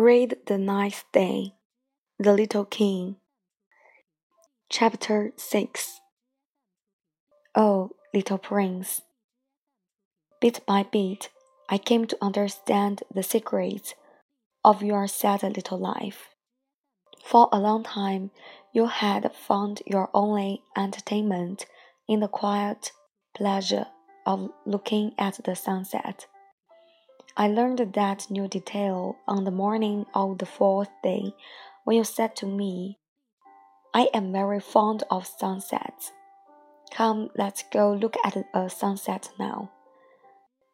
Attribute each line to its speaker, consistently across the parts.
Speaker 1: Read the ninth day, The Little King. Chapter 6 Oh, little prince. Bit by bit, I came to understand the secrets of your sad little life. For a long time, you had found your only entertainment in the quiet pleasure of looking at the sunset. I learned that new detail on the morning of the fourth day when you said to me, I am very fond of sunsets. Come, let's go look at a sunset now.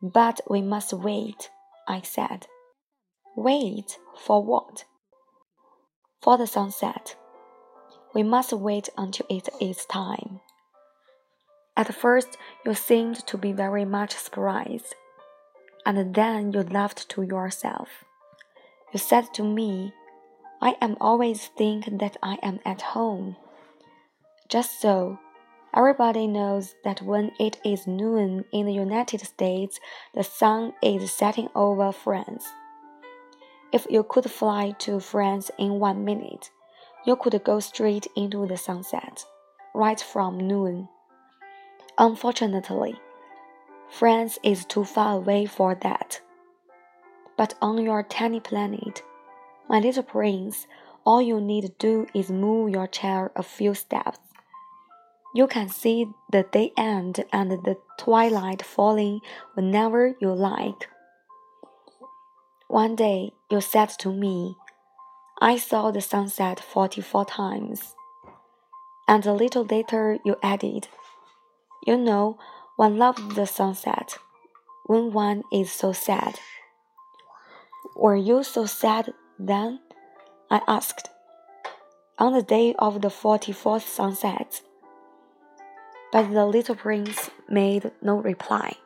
Speaker 1: But we must wait, I said. Wait for what? For the sunset. We must wait until it is time. At first, you seemed to be very much surprised and then you laughed to yourself. You said to me, I am always thinking that I am at home. Just so, everybody knows that when it is noon in the United States, the sun is setting over France. If you could fly to France in one minute, you could go straight into the sunset, right from noon. Unfortunately, France is too far away for that. But on your tiny planet, my little prince, all you need to do is move your chair a few steps. You can see the day end and the twilight falling whenever you like. One day you said to me, I saw the sunset 44 times. And a little later you added, You know, one loves the sunset when one is so sad. Were you so sad then? I asked. On the day of the forty fourth sunset. But the little prince made no reply.